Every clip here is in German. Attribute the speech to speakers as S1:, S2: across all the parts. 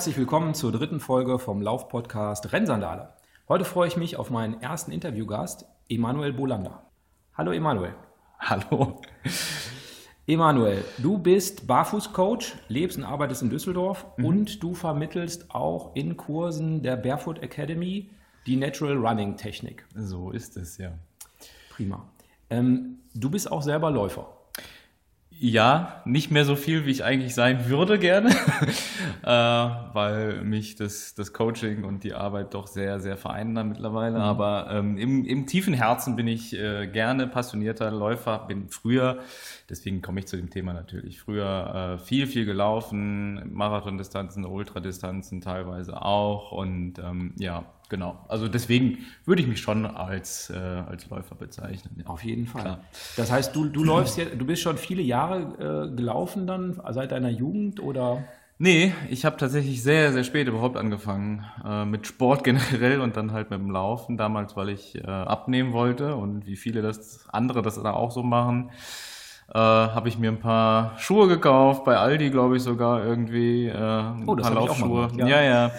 S1: Herzlich willkommen zur dritten Folge vom Lauf-Podcast Rennsandale. Heute freue ich mich auf meinen ersten Interviewgast, Emanuel Bolanda. Hallo Emanuel.
S2: Hallo.
S1: Emanuel, du bist Barfußcoach, lebst und arbeitest in Düsseldorf mhm. und du vermittelst auch in Kursen der Barefoot Academy die Natural Running Technik.
S2: So ist es, ja.
S1: Prima. Ähm, du bist auch selber Läufer.
S2: Ja, nicht mehr so viel, wie ich eigentlich sein würde gerne, äh, weil mich das, das Coaching und die Arbeit doch sehr, sehr vereinen mittlerweile. Mhm. Aber ähm, im, im tiefen Herzen bin ich äh, gerne passionierter Läufer, bin früher, deswegen komme ich zu dem Thema natürlich, früher äh, viel, viel gelaufen, Marathondistanzen, Ultradistanzen teilweise auch und ähm, ja, genau. Also deswegen würde ich mich schon als, äh, als Läufer bezeichnen.
S1: Ja. Auf jeden Fall. Klar. Das heißt, du, du läufst ja, du bist schon viele Jahre äh, gelaufen dann, seit deiner Jugend oder?
S2: Nee, ich habe tatsächlich sehr, sehr spät überhaupt angefangen äh, mit Sport generell und dann halt mit dem Laufen. Damals, weil ich äh, abnehmen wollte und wie viele das andere das da auch so machen äh, habe ich mir ein paar Schuhe gekauft, bei Aldi glaube ich sogar irgendwie. Äh, oh, das paar Laufschuhe. Gemacht, ja, ja.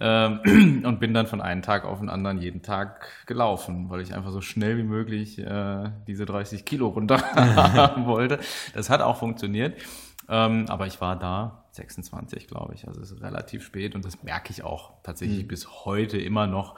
S2: ja. äh, und bin dann von einem Tag auf den anderen jeden Tag gelaufen, weil ich einfach so schnell wie möglich äh, diese 30 Kilo runter haben wollte. Das hat auch funktioniert. Ähm, aber ich war da 26, glaube ich. Also es ist relativ spät und das merke ich auch tatsächlich mhm. bis heute immer noch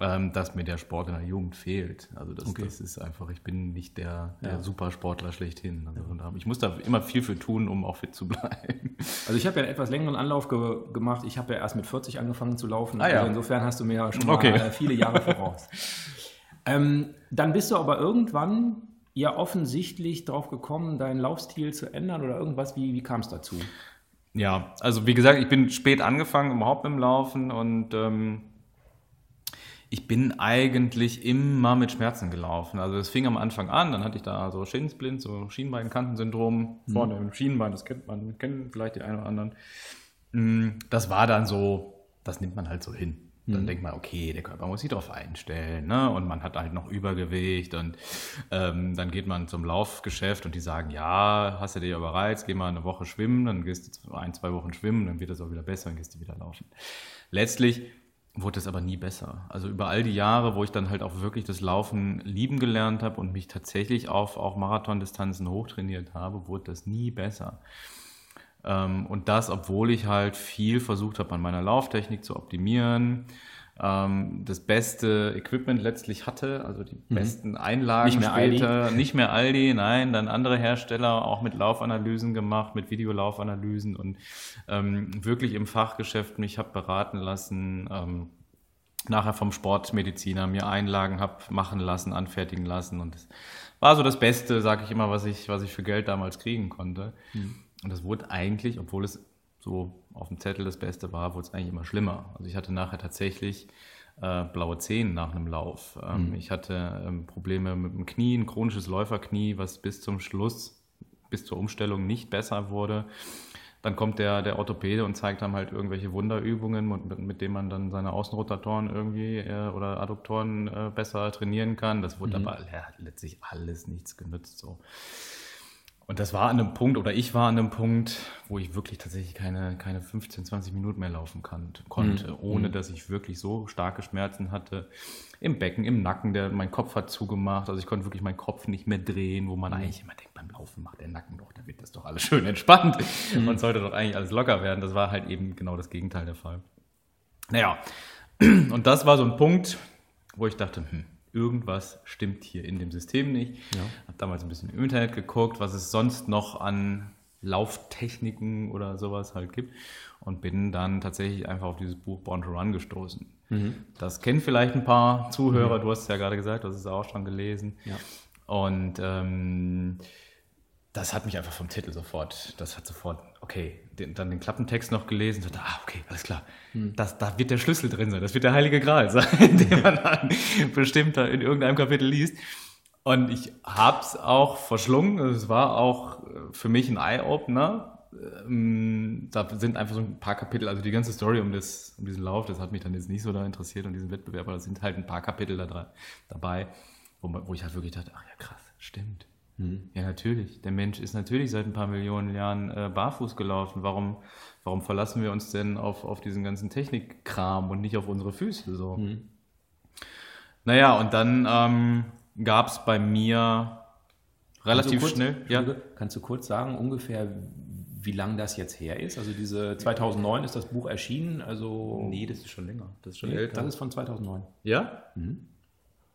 S2: ähm, dass mir der Sport in der Jugend fehlt. Also das, okay. das ist einfach, ich bin nicht der, der ja. Supersportler schlechthin. Also ja. ich muss da immer viel für tun, um auch fit zu bleiben.
S1: Also ich habe ja einen etwas längeren Anlauf ge gemacht. Ich habe ja erst mit 40 angefangen zu laufen. Ah, ja. Also insofern hast du mir ja schon okay. mal viele Jahre voraus. ähm, dann bist du aber irgendwann ja offensichtlich darauf gekommen, deinen Laufstil zu ändern oder irgendwas. Wie, wie kam es dazu?
S2: Ja, also wie gesagt, ich bin spät angefangen überhaupt mit dem Laufen und ähm, ich bin eigentlich immer mit Schmerzen gelaufen. Also es fing am Anfang an, dann hatte ich da so Schienensplint, so Schienbeinkantensyndrom mhm. vorne im Schienbein, das kennt man, kennen vielleicht die einen oder anderen. Mm, das war dann so, das nimmt man halt so hin. Dann mhm. denkt man, okay, der Körper muss sich darauf einstellen, ne? Und man hat halt noch Übergewicht und ähm, dann geht man zum Laufgeschäft und die sagen, ja, hast du dich überreizt, geh mal eine Woche schwimmen, dann gehst du ein, zwei Wochen schwimmen, dann wird es auch wieder besser, dann gehst du wieder laufen. Letztlich wurde es aber nie besser. Also über all die Jahre, wo ich dann halt auch wirklich das Laufen lieben gelernt habe und mich tatsächlich auf auch Marathondistanzen hochtrainiert habe, wurde das nie besser. Ähm, und das, obwohl ich halt viel versucht habe, an meiner Lauftechnik zu optimieren, ähm, das beste Equipment letztlich hatte, also die mhm. besten Einlagen nicht mehr später. Aldi. Nicht mehr Aldi, nein, dann andere Hersteller auch mit Laufanalysen gemacht, mit Videolaufanalysen und ähm, wirklich im Fachgeschäft mich habe beraten lassen. Ähm, nachher vom Sportmediziner mir Einlagen habe machen lassen, anfertigen lassen und das war so das Beste, sage ich immer, was ich, was ich für Geld damals kriegen konnte. Mhm. Und das wurde eigentlich, obwohl es so auf dem Zettel das Beste war, wurde es eigentlich immer schlimmer. Also ich hatte nachher tatsächlich äh, blaue Zehen nach einem Lauf. Ähm, mhm. Ich hatte ähm, Probleme mit dem Knie, ein chronisches Läuferknie, was bis zum Schluss, bis zur Umstellung nicht besser wurde. Dann kommt der, der Orthopäde und zeigt dann halt irgendwelche Wunderübungen, mit, mit denen man dann seine Außenrotatoren irgendwie äh, oder Adduktoren äh, besser trainieren kann. Das wurde mhm. aber ja, letztlich alles nichts genützt. So. Und das war an einem Punkt, oder ich war an einem Punkt, wo ich wirklich tatsächlich keine, keine 15, 20 Minuten mehr laufen kann, konnte, mhm. ohne mhm. dass ich wirklich so starke Schmerzen hatte. Im Becken, im Nacken, der, mein Kopf hat zugemacht, also ich konnte wirklich meinen Kopf nicht mehr drehen, wo man mhm. eigentlich immer denkt, beim Laufen macht der Nacken doch, da wird das doch alles schön entspannt mhm. und sollte doch eigentlich alles locker werden. Das war halt eben genau das Gegenteil der Fall. Naja, und das war so ein Punkt, wo ich dachte, hm, irgendwas stimmt hier in dem System nicht. Ja. Habe damals ein bisschen im Internet geguckt, was es sonst noch an Lauftechniken oder sowas halt gibt und bin dann tatsächlich einfach auf dieses Buch Born to Run gestoßen. Mhm. Das kennen vielleicht ein paar Zuhörer, mhm. du hast es ja gerade gesagt, du hast es auch schon gelesen. Ja. Und ähm, das hat mich einfach vom Titel sofort, das hat sofort, okay, den, dann den Klappentext noch gelesen, so, ah, okay, alles klar, hm. das, da wird der Schlüssel drin sein, das wird der heilige Gral sein, den man dann bestimmt in irgendeinem Kapitel liest. Und ich hab's auch verschlungen, es war auch äh, für mich ein Eye-Opener. Ähm, da sind einfach so ein paar Kapitel, also die ganze Story um, das, um diesen Lauf, das hat mich dann jetzt nicht so da interessiert und diesen Wettbewerb, aber da sind halt ein paar Kapitel da dabei, wo, wo ich halt wirklich dachte, ach ja krass, stimmt. Ja, natürlich. Der Mensch ist natürlich seit ein paar Millionen Jahren äh, barfuß gelaufen. Warum warum verlassen wir uns denn auf, auf diesen ganzen Technikkram und nicht auf unsere Füße so? Mhm. Naja, und dann ähm, gab es bei mir relativ
S1: kurz,
S2: schnell.
S1: Ja. Kannst du kurz sagen, ungefähr, wie lange das jetzt her ist? Also diese 2009 ist das Buch erschienen, also...
S2: Nee, das ist schon länger.
S1: Das ist schon nee, älter. Das ist von 2009.
S2: Ja? Mhm.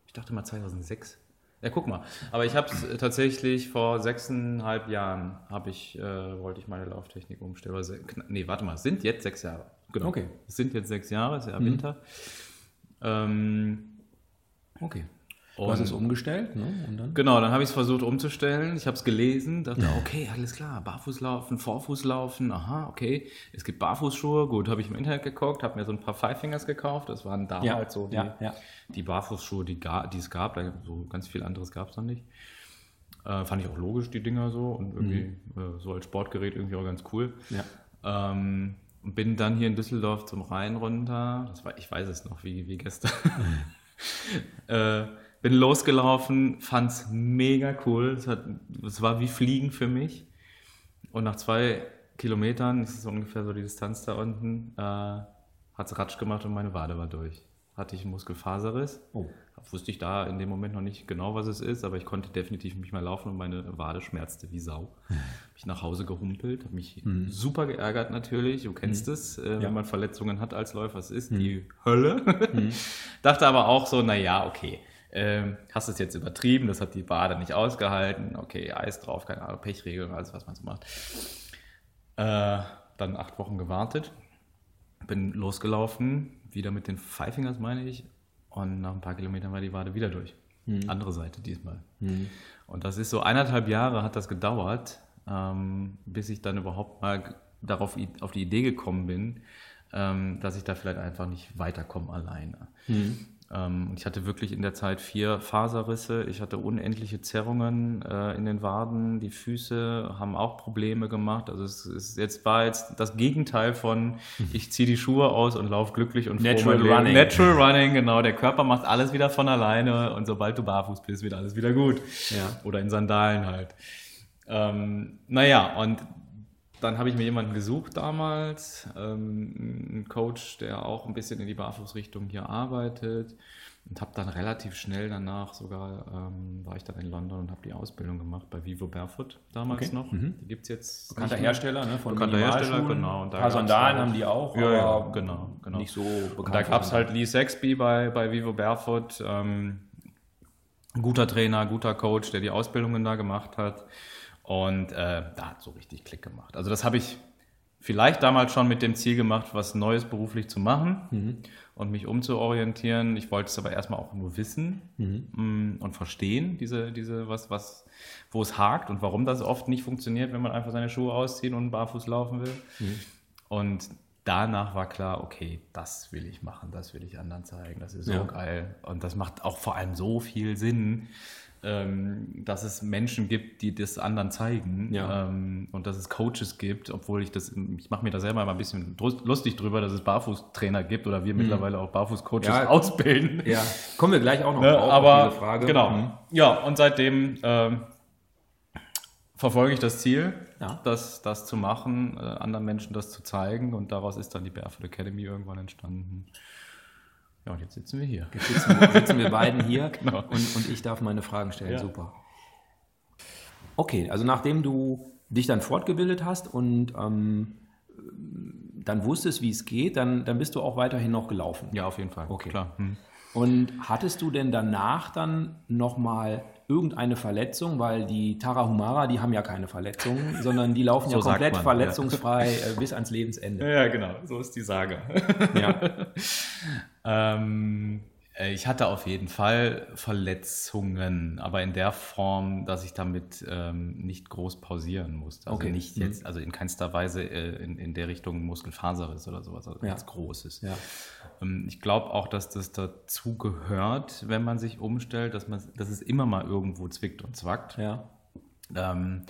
S2: Ich dachte mal 2006. Ja, guck mal. Aber ich habe es tatsächlich vor sechseinhalb Jahren, habe ich, äh, wollte ich meine Lauftechnik umstellen. Also, nee, warte mal, es sind jetzt sechs Jahre.
S1: Genau. Okay.
S2: Es sind jetzt sechs Jahre, es ist ja mhm. Winter. Ähm,
S1: okay. Du hast es umgestellt, ne?
S2: Dann? Genau, dann habe ich es versucht umzustellen. Ich habe es gelesen, dachte, okay, alles klar, Barfußlaufen, Vorfußlaufen, aha, okay. Es gibt Barfußschuhe, gut, habe ich im Internet geguckt, habe mir so ein paar Five Fingers gekauft. Das waren damals ja, so die, ja, ja. die Barfußschuhe, die, die es gab. So ganz viel anderes gab es noch nicht. Äh, fand ich auch logisch, die Dinger so und irgendwie mhm. äh, so als Sportgerät irgendwie auch ganz cool. Ja. Ähm, bin dann hier in Düsseldorf zum Rhein runter. Das war, ich weiß es noch wie, wie gestern. äh, bin losgelaufen, fand es mega cool. Es, hat, es war wie Fliegen für mich. Und nach zwei Kilometern, das ist ungefähr so die Distanz da unten, äh, hat es Ratsch gemacht und meine Wade war durch. Hatte ich einen Muskelfaserriss. Oh. Wusste ich da in dem Moment noch nicht genau, was es ist, aber ich konnte definitiv nicht mehr laufen und meine Wade schmerzte wie Sau. Hm. Hab ich nach Hause gehumpelt, habe mich mhm. super geärgert natürlich. Du kennst mhm. es, äh, ja. wenn man Verletzungen hat als Läufer, es ist mhm. die Hölle. Hm. Dachte aber auch so, naja, okay ähm, hast es jetzt übertrieben, das hat die Bade nicht ausgehalten, okay, Eis drauf, keine Ahnung, Pechregeln, alles, was man so macht. Äh, dann acht Wochen gewartet, bin losgelaufen, wieder mit den Five Fingers, meine ich, und nach ein paar Kilometern war die Wade wieder durch. Mhm. Andere Seite diesmal. Mhm. Und das ist so eineinhalb Jahre hat das gedauert, ähm, bis ich dann überhaupt mal darauf auf die Idee gekommen bin, ähm, dass ich da vielleicht einfach nicht weiterkomme alleine. Mhm. Ähm, ich hatte wirklich in der Zeit vier Faserrisse, ich hatte unendliche Zerrungen äh, in den Waden, die Füße haben auch Probleme gemacht. Also es ist jetzt war jetzt das Gegenteil von ich ziehe die Schuhe aus und laufe glücklich und
S1: Natural Running.
S2: Natural Running, genau. Der Körper macht alles wieder von alleine und sobald du barfuß bist, wird alles wieder gut. Ja. Oder in Sandalen halt. Ähm, naja, und dann habe ich mir jemanden gesucht damals, ähm, einen Coach, der auch ein bisschen in die Barfußrichtung hier arbeitet und habe dann relativ schnell danach sogar, ähm, war ich dann in London und habe die Ausbildung gemacht bei Vivo Barefoot damals okay. noch. Mhm.
S1: Die gibt es jetzt. Bekannter Hersteller, ne?
S2: Von Bekannter Hersteller, genau.
S1: Und ein paar Sandalen halt, haben die auch,
S2: ja, ja, genau, genau.
S1: nicht so
S2: bekannt. Und da gab es halt Lee Sexby bei, bei Vivo Barefoot, ähm, guter Trainer, guter Coach, der die Ausbildungen da gemacht hat. Und äh, da hat so richtig Klick gemacht. Also das habe ich vielleicht damals schon mit dem Ziel gemacht, was Neues beruflich zu machen mhm. und mich umzuorientieren. Ich wollte es aber erstmal auch nur wissen mhm. Mm, und verstehen, diese, diese, was, was, wo es hakt und warum das oft nicht funktioniert, wenn man einfach seine Schuhe auszieht und barfuß laufen will. Mhm. Und danach war klar, okay, das will ich machen, das will ich anderen zeigen, das ist so ja. geil. Und das macht auch vor allem so viel Sinn, ähm, dass es Menschen gibt, die das anderen zeigen ja. ähm, und dass es Coaches gibt, obwohl ich das, ich mache mir da selber mal ein bisschen lustig drüber, dass es Barfußtrainer gibt oder wir mhm. mittlerweile auch Barfußcoaches ja, ausbilden.
S1: Ja, kommen wir gleich auch noch
S2: ne, drauf aber, auf diese Frage. Genau. Mhm. Ja, und seitdem ähm, verfolge ich das Ziel, ja. das, das zu machen, äh, anderen Menschen das zu zeigen und daraus ist dann die Barefoot Academy irgendwann entstanden.
S1: Ja, und jetzt sitzen wir hier. Jetzt sitzen, sitzen wir beiden hier genau. und, und ich darf meine Fragen stellen. Ja. Super. Okay, also nachdem du dich dann fortgebildet hast und ähm, dann wusstest, wie es geht, dann, dann bist du auch weiterhin noch gelaufen.
S2: Ja, auf jeden Fall.
S1: Okay. Klar. Hm. Und hattest du denn danach dann nochmal irgendeine Verletzung, weil die Tarahumara, die haben ja keine Verletzungen, sondern die laufen so ja komplett man, verletzungsfrei ja. Äh, bis ans Lebensende.
S2: Ja, genau, so ist die Sage. Ja. ähm, äh, ich hatte auf jeden Fall Verletzungen, aber in der Form, dass ich damit ähm, nicht groß pausieren musste. Also okay. nicht mhm. jetzt, also in keinster Weise äh, in, in der Richtung Muskelfaserriss oder sowas, also ja. ganz Großes. Ja. Ähm, ich glaube auch, dass das dazu gehört, wenn man sich umstellt, dass, man, dass es immer mal irgendwo zwickt und zwackt. Ja. Ähm,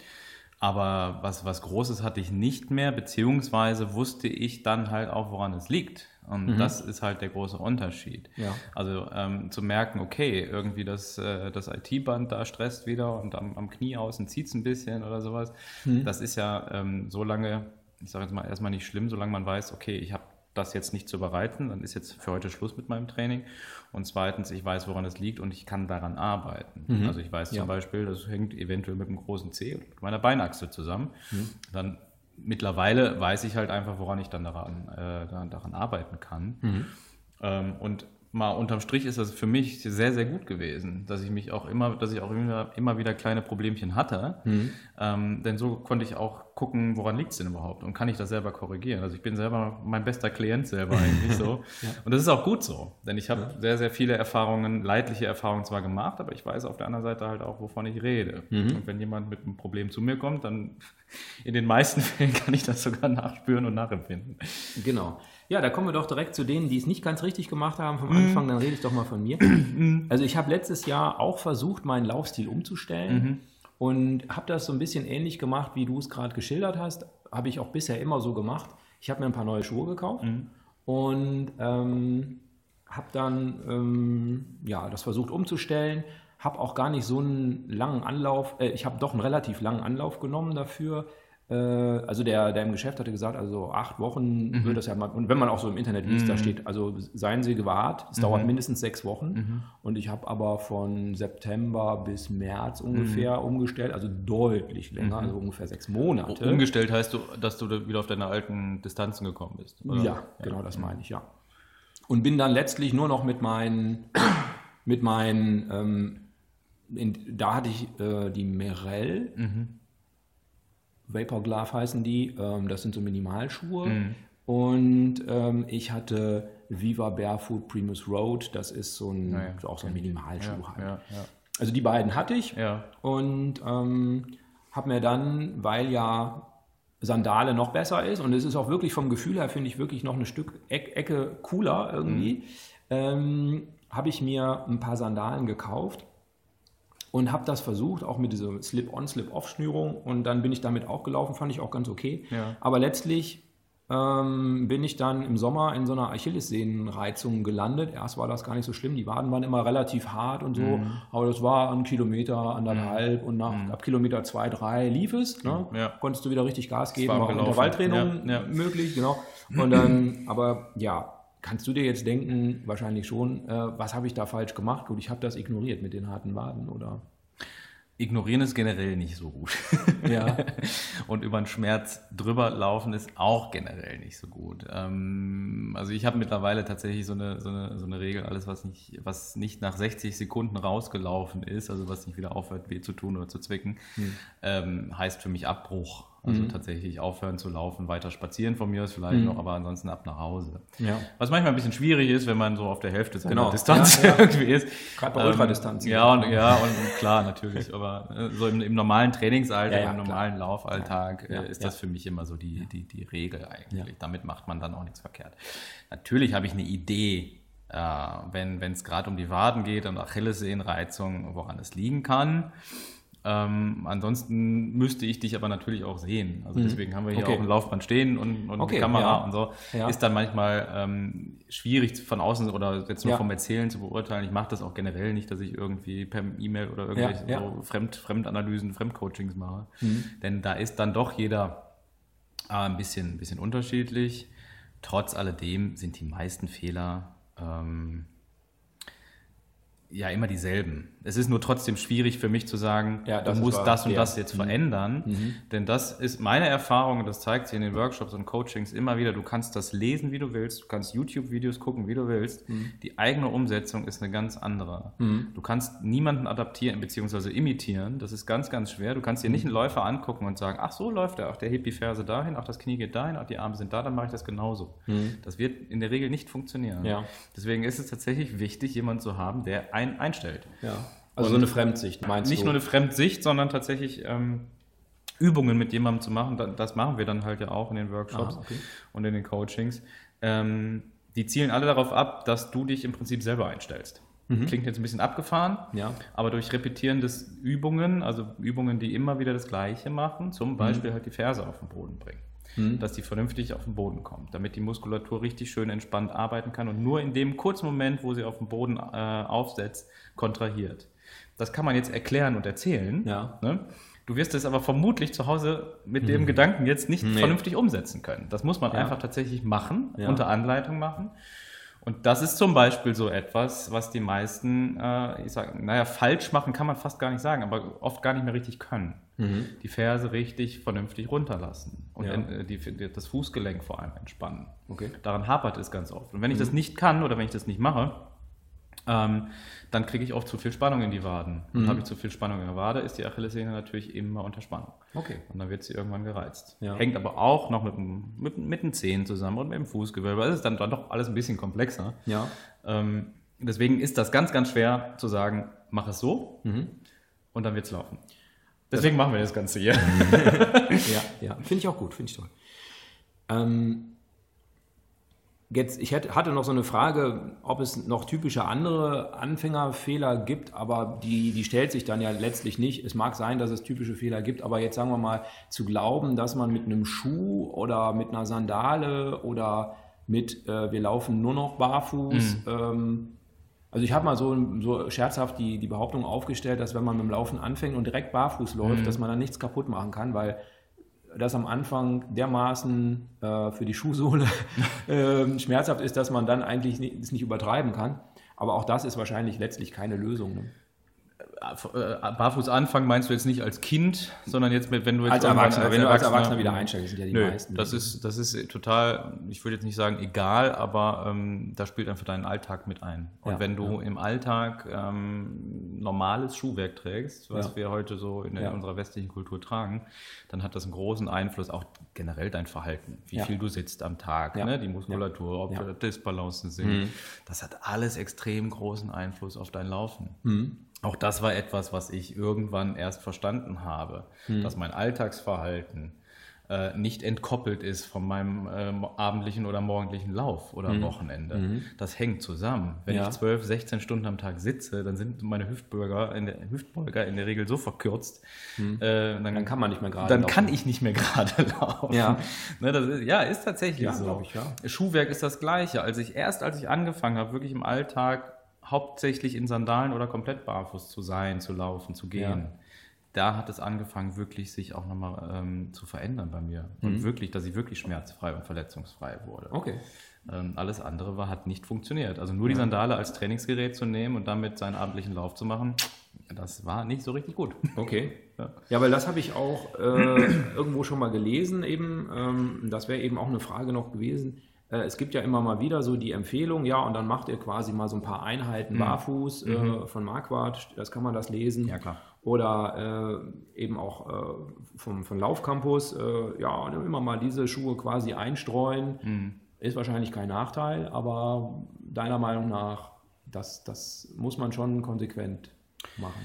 S2: aber was, was Großes hatte ich nicht mehr, beziehungsweise wusste ich dann halt auch, woran es liegt. Und mhm. das ist halt der große Unterschied. Ja. Also ähm, zu merken, okay, irgendwie das, äh, das IT-Band da stresst wieder und am, am Knie außen zieht es ein bisschen oder sowas. Mhm. Das ist ja ähm, so lange ich sage jetzt mal, erstmal nicht schlimm, solange man weiß, okay, ich habe das jetzt nicht zu bereiten, dann ist jetzt für heute Schluss mit meinem Training. Und zweitens, ich weiß, woran es liegt und ich kann daran arbeiten. Mhm. Also ich weiß ja. zum Beispiel, das hängt eventuell mit dem großen C und meiner Beinachse zusammen. Mhm. Dann mittlerweile weiß ich halt einfach, woran ich dann daran, äh, daran arbeiten kann. Mhm. Ähm, und mal unterm Strich ist das für mich sehr, sehr gut gewesen, dass ich mich auch immer, dass ich auch immer, immer wieder kleine Problemchen hatte. Mhm. Ähm, denn so konnte ich auch gucken, woran liegt es denn überhaupt und kann ich das selber korrigieren. Also ich bin selber mein bester Klient selber eigentlich so. ja. Und das ist auch gut so, denn ich habe ja. sehr, sehr viele Erfahrungen, leidliche Erfahrungen zwar gemacht, aber ich weiß auf der anderen Seite halt auch, wovon ich rede. Mhm. Und wenn jemand mit einem Problem zu mir kommt, dann in den meisten Fällen kann ich das sogar nachspüren und nachempfinden.
S1: Genau. Ja, da kommen wir doch direkt zu denen, die es nicht ganz richtig gemacht haben vom Anfang. Dann rede ich doch mal von mir. Also ich habe letztes Jahr auch versucht, meinen Laufstil umzustellen mhm. und habe das so ein bisschen ähnlich gemacht, wie du es gerade geschildert hast. Habe ich auch bisher immer so gemacht. Ich habe mir ein paar neue Schuhe gekauft mhm. und ähm, habe dann ähm, ja, das versucht umzustellen. Habe auch gar nicht so einen langen Anlauf, äh, ich habe doch einen relativ langen Anlauf genommen dafür also der, der im Geschäft hatte gesagt, also acht Wochen mhm. wird das ja mal, und wenn man auch so im Internet liest, mhm. da steht, also seien Sie gewahrt, es mhm. dauert mindestens sechs Wochen. Mhm. Und ich habe aber von September bis März ungefähr mhm. umgestellt, also deutlich länger, mhm. also ungefähr sechs Monate.
S2: Umgestellt heißt du, dass du wieder auf deine alten Distanzen gekommen bist?
S1: Oder? Ja, genau, das meine ich, ja. Und bin dann letztlich nur noch mit meinen, mit meinen, ähm, in, da hatte ich äh, die Merell. Vapor Glove heißen die. Ähm, das sind so Minimalschuhe. Mhm. Und ähm, ich hatte Viva Barefoot Primus Road. Das ist so ein, naja. auch so ein Minimalschuh ja, halt. Ja, ja. Also die beiden hatte ich. Und ähm, habe mir dann, weil ja Sandale noch besser ist und es ist auch wirklich vom Gefühl her, finde ich wirklich noch ein Stück Ecke cooler irgendwie, mhm. ähm, habe ich mir ein paar Sandalen gekauft und habe das versucht, auch mit dieser Slip-on, Slip-off-Schnürung und dann bin ich damit auch gelaufen, fand ich auch ganz okay. Ja. Aber letztlich ähm, bin ich dann im Sommer in so einer Achillessehnenreizung gelandet. Erst war das gar nicht so schlimm, die Waden waren immer relativ hart und so, mhm. aber das war ein Kilometer, anderthalb mhm. und nach mhm. ab Kilometer zwei, drei lief es. Ne? Ja. Konntest du wieder richtig Gas geben, war auch Intervalltraining ja, möglich, genau. Und dann, aber ja, Kannst du dir jetzt denken, wahrscheinlich schon, äh, was habe ich da falsch gemacht? Gut, ich habe das ignoriert mit den harten Waden, oder?
S2: Ignorieren ist generell nicht so gut. Ja. und über den Schmerz drüber laufen ist auch generell nicht so gut. Ähm, also ich habe mittlerweile tatsächlich so eine, so, eine, so eine Regel, alles was nicht, was nicht nach 60 Sekunden rausgelaufen ist, also was nicht wieder aufhört weh zu tun oder zu zwicken, hm. ähm, heißt für mich Abbruch. Also mhm. tatsächlich aufhören zu laufen, weiter spazieren von mir aus vielleicht mhm. noch, aber ansonsten ab nach Hause. Ja. Was manchmal ein bisschen schwierig ist, wenn man so auf der Hälfte seiner genau. Distanz ja, ja. irgendwie ist.
S1: Gerade bei ähm, Ultradistanz.
S2: Ja, und, ja, und klar, natürlich. Aber äh, so im, im, normalen Trainingsalltag, im normalen klar. Laufalltag äh, ist das für mich immer so die, die, die Regel eigentlich. Damit macht man dann auch nichts verkehrt. Natürlich habe ich eine Idee, äh, wenn es gerade um die Waden geht und Achillessehnenreizung, woran es liegen kann. Ähm, ansonsten müsste ich dich aber natürlich auch sehen. Also mhm. deswegen haben wir hier okay. auch ein Laufband stehen und, und okay, eine Kamera ja. und so. Ja. Ist dann manchmal ähm, schwierig von außen oder jetzt nur ja. vom Erzählen zu beurteilen. Ich mache das auch generell nicht, dass ich irgendwie per E-Mail oder irgendwelche so Fremd, Fremdanalysen, Fremdcoachings mache. Mhm. Denn da ist dann doch jeder äh, ein, bisschen, ein bisschen unterschiedlich. Trotz alledem sind die meisten Fehler ähm, ja immer dieselben. Es ist nur trotzdem schwierig für mich zu sagen, ja, du musst das und ja. das jetzt mhm. verändern. Mhm. Denn das ist meine Erfahrung und das zeigt sich in den Workshops und Coachings immer wieder. Du kannst das lesen, wie du willst, du kannst YouTube-Videos gucken, wie du willst. Mhm. Die eigene Umsetzung ist eine ganz andere. Mhm. Du kannst niemanden adaptieren bzw. imitieren. Das ist ganz, ganz schwer. Du kannst dir nicht einen Läufer angucken und sagen, ach so läuft er, ach der hebt die Ferse dahin, ach das Knie geht dahin, ach die Arme sind da, dann mache ich das genauso. Mhm. Das wird in der Regel nicht funktionieren. Ja. Deswegen ist es tatsächlich wichtig, jemanden zu haben, der ein, einstellt.
S1: Ja. Also so eine Fremdsicht,
S2: meinst nicht du? Nicht nur eine Fremdsicht, sondern tatsächlich ähm, Übungen mit jemandem zu machen. Das machen wir dann halt ja auch in den Workshops ah, okay. und in den Coachings. Ähm, die zielen alle darauf ab, dass du dich im Prinzip selber einstellst. Mhm. Klingt jetzt ein bisschen abgefahren, ja. aber durch Repetieren des Übungen, also Übungen, die immer wieder das Gleiche machen, zum mhm. Beispiel mhm. halt die Ferse auf den Boden bringen mhm. dass die vernünftig auf den Boden kommt, damit die Muskulatur richtig schön entspannt arbeiten kann und nur in dem kurzen Moment, wo sie auf den Boden äh, aufsetzt, kontrahiert. Das kann man jetzt erklären und erzählen. Ja. Ne? Du wirst es aber vermutlich zu Hause mit dem mhm. Gedanken jetzt nicht nee. vernünftig umsetzen können. Das muss man ja. einfach tatsächlich machen, ja. unter Anleitung machen. Und das ist zum Beispiel so etwas, was die meisten, äh, ich sage, naja, falsch machen kann man fast gar nicht sagen, aber oft gar nicht mehr richtig können. Mhm. Die Ferse richtig vernünftig runterlassen und ja. in, die, das Fußgelenk vor allem entspannen. Okay. Daran hapert es ganz oft. Und wenn ich mhm. das nicht kann oder wenn ich das nicht mache, ähm, dann kriege ich oft zu viel Spannung in die Waden. Und mhm. habe ich zu viel Spannung in der Wade, ist die Achillessehne natürlich immer unter Spannung. Okay. Und dann wird sie irgendwann gereizt. Ja. Hängt aber auch noch mit, mit, mit den Zehen zusammen und mit dem Fußgewölbe. Das ist dann, dann doch alles ein bisschen komplexer. Ja. Ähm, deswegen ist das ganz, ganz schwer zu sagen, mach es so mhm. und dann wird es laufen. Deswegen das machen wir das Ganze hier.
S1: ja, ja. finde ich auch gut, finde ich toll. Ähm, Jetzt, ich hatte noch so eine Frage, ob es noch typische andere Anfängerfehler gibt, aber die, die stellt sich dann ja letztlich nicht. Es mag sein, dass es typische Fehler gibt, aber jetzt sagen wir mal, zu glauben, dass man mit einem Schuh oder mit einer Sandale oder mit, äh, wir laufen nur noch barfuß, mhm. ähm, also ich habe mal so, so scherzhaft die, die Behauptung aufgestellt, dass wenn man mit dem Laufen anfängt und direkt barfuß läuft, mhm. dass man dann nichts kaputt machen kann, weil das am Anfang dermaßen äh, für die Schuhsohle äh, schmerzhaft ist, dass man dann eigentlich nicht, es nicht übertreiben kann. Aber auch das ist wahrscheinlich letztlich keine Lösung. Ne?
S2: Äh, barfuß anfangen meinst du jetzt nicht als Kind, sondern jetzt wenn du jetzt
S1: als Erwachsener, als wenn du als Erwachsener wieder einsteigst, sind ja die
S2: nö, meisten. Das ist, das ist total, ich würde jetzt nicht sagen egal, aber ähm, da spielt einfach deinen Alltag mit ein. Und ja, wenn du ja. im Alltag ähm, normales Schuhwerk trägst, was ja. wir heute so in, in, unserer westlichen Kultur tragen, dann hat das einen großen Einfluss, auch generell dein Verhalten, wie viel du sitzt am Tag, ne? die Muskulatur, ob ja. Disbalancen sind. Mhm. Das hat alles extrem großen Einfluss auf dein Laufen. Mhm auch das war etwas, was ich irgendwann erst verstanden habe, hm. dass mein Alltagsverhalten äh, nicht entkoppelt ist von meinem äh, abendlichen oder morgendlichen Lauf oder hm. Wochenende. Mhm. Das hängt zusammen. Wenn ja. ich 12, 16 Stunden am Tag sitze, dann sind meine Hüftbeuger in der, Hüftbeuger in der Regel so verkürzt,
S1: hm. äh, dann, dann, kann man nicht mehr gerade
S2: Dann laufen. kann ich nicht mehr gerade laufen. Ja, ne, ist, ja ist tatsächlich ja, so. Ich. Schuhwerk ist das Gleiche. Als ich erst, als ich angefangen habe, wirklich im Alltag hauptsächlich in Sandalen oder komplett barfuß zu sein, zu laufen, zu gehen. Ja. Da hat es angefangen, wirklich sich auch nochmal ähm, zu verändern bei mir. Mhm. Und wirklich, dass ich wirklich schmerzfrei und verletzungsfrei wurde. Okay. Ähm, alles andere war, hat nicht funktioniert. Also nur die Sandale als Trainingsgerät zu nehmen und damit seinen abendlichen Lauf zu machen, das war nicht so richtig gut.
S1: Okay. Ja, ja weil das habe ich auch äh, irgendwo schon mal gelesen eben. Ähm, das wäre eben auch eine Frage noch gewesen es gibt ja immer mal wieder so die Empfehlung, ja, und dann macht ihr quasi mal so ein paar Einheiten mhm. barfuß äh, mhm. von Marquardt, das kann man das lesen.
S2: Ja, klar.
S1: Oder äh, eben auch äh, vom, vom Laufcampus, äh, ja, immer mal diese Schuhe quasi einstreuen. Mhm. Ist wahrscheinlich kein Nachteil, aber deiner Meinung nach, das, das muss man schon konsequent machen.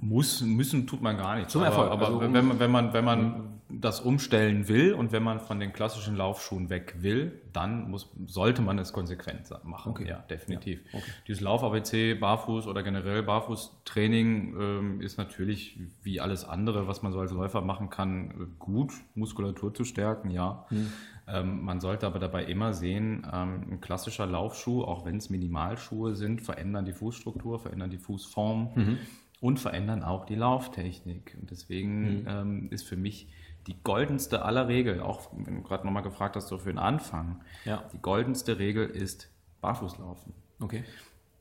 S2: Muss, müssen tut man gar nicht.
S1: Zum Erfolg.
S2: Aber, also, wenn, man, wenn man, wenn man mhm. Das umstellen will und wenn man von den klassischen Laufschuhen weg will, dann muss, sollte man es konsequent machen. Okay. Ja, definitiv. Ja. Okay. Dieses Lauf-ABC, Barfuß oder generell Barfußtraining ähm, ist natürlich wie alles andere, was man so als Läufer machen kann, gut, Muskulatur zu stärken, ja. Mhm. Ähm, man sollte aber dabei immer sehen, ähm, ein klassischer Laufschuh, auch wenn es Minimalschuhe sind, verändern die Fußstruktur, verändern die Fußform. Mhm und verändern auch die Lauftechnik. Und deswegen mhm. ist für mich die goldenste aller Regeln, auch wenn du gerade nochmal gefragt hast, so für den Anfang, ja. die goldenste Regel ist Barfußlaufen.
S1: Okay.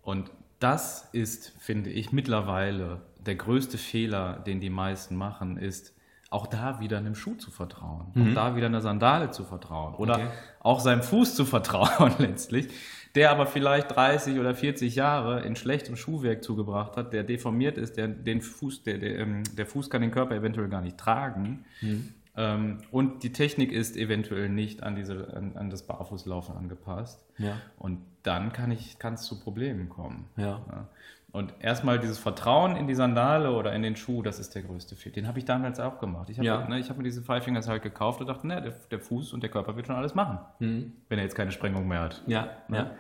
S2: Und das ist, finde ich, mittlerweile der größte Fehler, den die meisten machen, ist, auch da wieder einem Schuh zu vertrauen, mhm. auch da wieder einer Sandale zu vertrauen oder okay. auch seinem Fuß zu vertrauen letztlich der aber vielleicht 30 oder 40 Jahre in schlechtem Schuhwerk zugebracht hat, der deformiert ist, der den Fuß, der, der, ähm, der Fuß kann den Körper eventuell gar nicht tragen. Mhm. Ähm, und die Technik ist eventuell nicht an, diese, an, an das Barfußlaufen angepasst. Ja. Und dann kann es zu Problemen kommen.
S1: Ja. ja.
S2: Und erstmal dieses Vertrauen in die Sandale oder in den Schuh, das ist der größte Fehler. Den habe ich damals auch gemacht. Ich habe ja. ne, hab mir diese Five Fingers halt gekauft und dachte, ne, der, der, Fuß und der Körper wird schon alles machen, mhm. wenn er jetzt keine Sprengung mehr hat.
S1: Ja, ne? ja.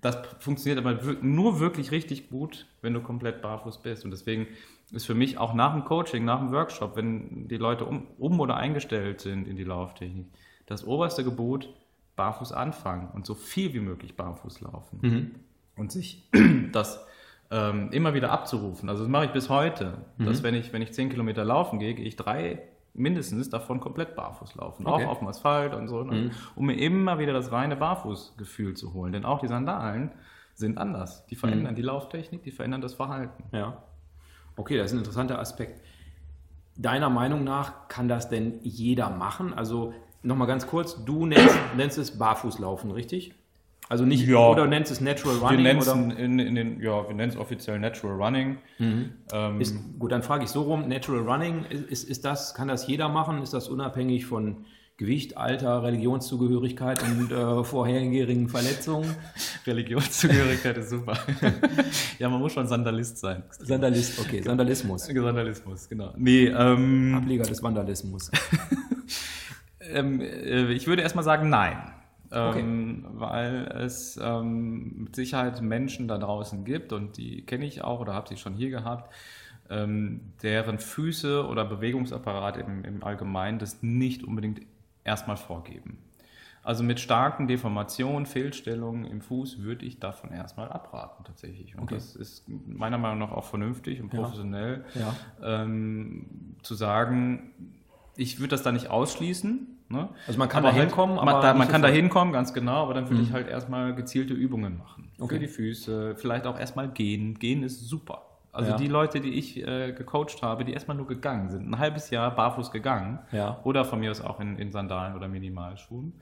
S2: Das funktioniert aber nur wirklich richtig gut, wenn du komplett barfuß bist. Und deswegen ist für mich auch nach dem Coaching, nach dem Workshop, wenn die Leute um, um oder eingestellt sind in die Lauftechnik, das oberste Gebot, barfuß anfangen und so viel wie möglich barfuß laufen. Mhm. Und sich das ähm, immer wieder abzurufen. Also das mache ich bis heute, mhm. dass wenn ich, wenn ich 10 Kilometer laufen gehe, gehe ich drei mindestens davon komplett barfuß laufen, okay. auch auf dem Asphalt und so, ne? mhm. um mir immer wieder das reine Barfußgefühl zu holen. Denn auch die Sandalen sind anders. Die verändern mhm. die Lauftechnik, die verändern das Verhalten.
S1: Ja. Okay, das ist ein interessanter Aspekt. Deiner Meinung nach kann das denn jeder machen? Also nochmal ganz kurz, du nennst, nennst es Barfußlaufen, richtig? Also nicht,
S2: ja.
S1: oder nennst es Natural Running?
S2: Wir nennen es in, in den, ja, wir nennen es offiziell Natural Running.
S1: Mhm. Ähm, ist, gut, dann frage ich so rum, Natural Running, ist, ist das, kann das jeder machen? Ist das unabhängig von Gewicht, Alter, Religionszugehörigkeit und äh, vorherigen Verletzungen?
S2: Religionszugehörigkeit ist super. ja, man muss schon Sandalist sein.
S1: Sandalist, okay, Sandalismus.
S2: Sandalismus, genau. Nee, ähm,
S1: Ableger des Vandalismus.
S2: ähm, äh, ich würde erstmal sagen, nein. Okay. Ähm, weil es ähm, mit Sicherheit Menschen da draußen gibt und die kenne ich auch oder habe sie schon hier gehabt, ähm, deren Füße oder Bewegungsapparat im, im Allgemeinen das nicht unbedingt erstmal vorgeben. Also mit starken Deformationen, Fehlstellungen im Fuß würde ich davon erstmal abraten tatsächlich. Und okay. das ist meiner Meinung nach auch vernünftig und professionell
S1: ja.
S2: Ja. Ähm, zu sagen, ich würde das da nicht ausschließen,
S1: Ne? Also man kann aber da halt, hinkommen,
S2: man, da, man kann da hinkommen, ganz genau, aber dann würde mhm. ich halt erstmal gezielte Übungen machen. Okay. Für die Füße, vielleicht auch erstmal gehen. Gehen ist super. Also ja. die Leute, die ich äh, gecoacht habe, die erstmal nur gegangen sind, ein halbes Jahr barfuß gegangen
S1: ja.
S2: oder von mir aus auch in, in Sandalen oder Minimalschuhen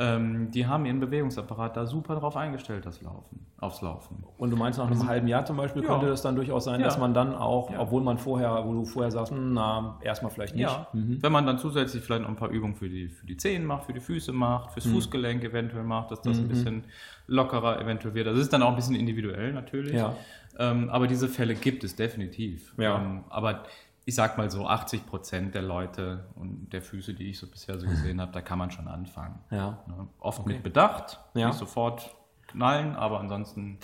S2: ähm, die haben ihren Bewegungsapparat da super drauf eingestellt, das Laufen, aufs Laufen.
S1: Und du meinst, nach einem halben Jahr zum Beispiel ja. könnte das dann durchaus sein, dass man dann auch, obwohl man vorher, wo du vorher sagst, na, erstmal vielleicht nicht. Ja.
S2: Mhm. Wenn man dann zusätzlich vielleicht noch ein paar Übungen für die, für die Zehen macht, für die Füße macht, fürs mhm. Fußgelenk eventuell macht, dass das mhm. ein bisschen lockerer eventuell wird. Das ist dann auch ein bisschen individuell natürlich.
S1: Ja.
S2: Ähm, aber diese Fälle gibt es definitiv.
S1: Ja.
S2: Ähm, aber ich sag mal so, 80 Prozent der Leute und der Füße, die ich so bisher so gesehen habe, da kann man schon anfangen.
S1: Ja.
S2: Ne? Oft okay. mit Bedacht,
S1: ja.
S2: nicht sofort knallen, aber ansonsten.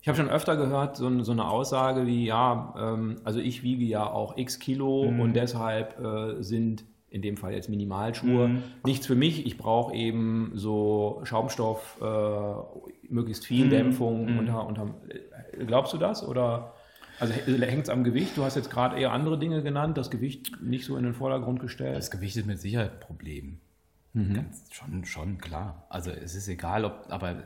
S1: Ich habe schon öfter gehört, so, so, eine Aussage wie, ja, ähm, also ich wiege ja auch x Kilo mhm. und deshalb äh, sind in dem Fall jetzt Minimalschuhe mhm. nichts für mich. Ich brauche eben so Schaumstoff, äh, möglichst viel mhm. Dämpfung. Mhm. Unter, unter, äh, glaubst du das oder? Also hängt es am Gewicht? Du hast jetzt gerade eher andere Dinge genannt, das Gewicht nicht so in den Vordergrund gestellt.
S2: Das Gewicht ist mit Sicherheit ein Problem. Mhm. Ganz, schon, schon, klar. Also es ist egal, ob, aber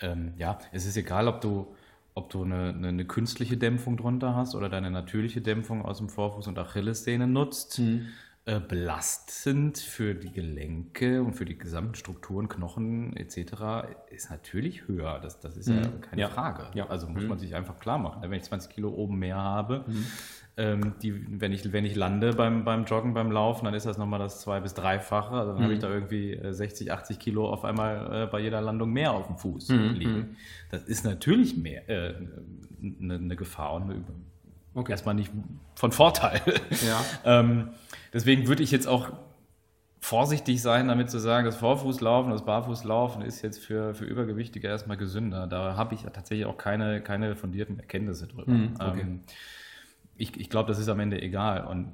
S2: ähm, ja, es ist egal, ob du, ob du eine, eine, eine, künstliche Dämpfung drunter hast oder deine natürliche Dämpfung aus dem Vorfuß und Achillessehne nutzt. Mhm. Äh, belastend für die Gelenke und für die gesamten Strukturen, Knochen etc. ist natürlich höher. Das, das ist mhm. ja keine ja. Frage.
S1: Ja.
S2: Also muss mhm. man sich einfach klar machen. Wenn ich 20 Kilo oben mehr habe, mhm. ähm, die, wenn, ich, wenn ich lande beim, beim Joggen, beim Laufen, dann ist das nochmal das zwei- bis dreifache. Also dann habe ich mhm. da irgendwie 60, äh, 80 Kilo auf einmal äh, bei jeder Landung mehr auf dem Fuß mhm. liegen. Mhm. Das ist natürlich mehr äh, eine, eine Gefahr und eine okay. erstmal nicht von Vorteil.
S1: Ja.
S2: ähm, deswegen würde ich jetzt auch vorsichtig sein, damit zu sagen, das Vorfußlaufen, das Barfußlaufen ist jetzt für, für Übergewichtige erstmal gesünder. Da habe ich tatsächlich auch keine, keine fundierten Erkenntnisse drüber.
S1: Mhm, okay. ähm,
S2: ich ich glaube, das ist am Ende egal. Und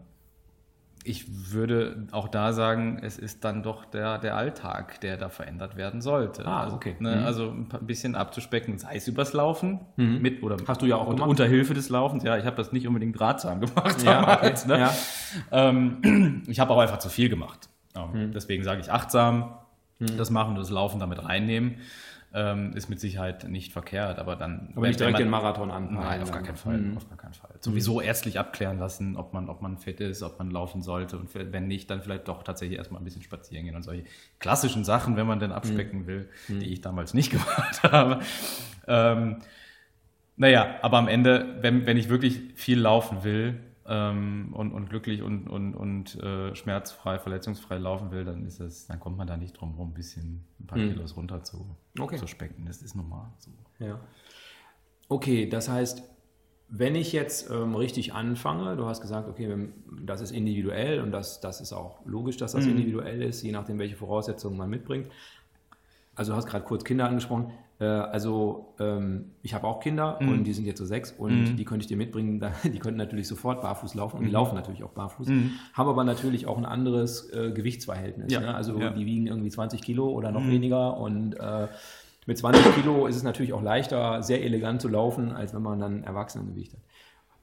S2: ich würde auch da sagen, es ist dann doch der, der Alltag, der da verändert werden sollte.
S1: Ah, also, okay.
S2: Ne, mhm. Also ein bisschen abzuspecken, sei es übers Laufen
S1: mhm.
S2: mit oder
S1: hast du ja auch
S2: unter, unter Hilfe des Laufens. Ja, ich habe das nicht unbedingt ratsam gemacht
S1: ja, damals.
S2: Okay.
S1: Ne? Ja.
S2: Ähm, ich habe auch einfach zu viel gemacht.
S1: Mhm.
S2: Deswegen sage ich achtsam mhm. das machen und das Laufen damit reinnehmen ähm, ist mit Sicherheit nicht verkehrt, aber dann.
S1: Aber nicht direkt man, den Marathon an.
S2: Nein, auf gar keinen Fall. Mhm. Auf gar keinen Fall. Sowieso ärztlich abklären lassen, ob man, ob man fit ist, ob man laufen sollte und wenn nicht, dann vielleicht doch tatsächlich erstmal ein bisschen spazieren gehen und solche klassischen Sachen, wenn man denn abspecken mhm. will, mhm. die ich damals nicht gemacht habe. Ähm, naja, aber am Ende, wenn, wenn ich wirklich viel laufen will, ähm, und, und glücklich und, und, und äh, schmerzfrei, verletzungsfrei laufen will, dann ist es, dann kommt man da nicht drum rum, ein bisschen ein paar mhm. Kilos runter zu,
S1: okay.
S2: zu specken. Das ist normal so.
S1: Ja. Okay, das heißt, wenn ich jetzt ähm, richtig anfange, du hast gesagt, okay, das ist individuell und das, das ist auch logisch, dass das mhm. individuell ist, je nachdem, welche Voraussetzungen man mitbringt. Also du hast gerade kurz Kinder angesprochen. Äh, also ähm, ich habe auch Kinder mhm. und die sind jetzt so sechs und mhm. die könnte ich dir mitbringen. Die könnten natürlich sofort barfuß laufen und die mhm. laufen natürlich auch barfuß, mhm. haben aber natürlich auch ein anderes äh, Gewichtsverhältnis.
S2: Ja.
S1: Ne? Also
S2: ja.
S1: die wiegen irgendwie 20 Kilo oder noch mhm. weniger und äh, mit 20 Kilo ist es natürlich auch leichter, sehr elegant zu laufen, als wenn man dann Erwachsenengewicht hat.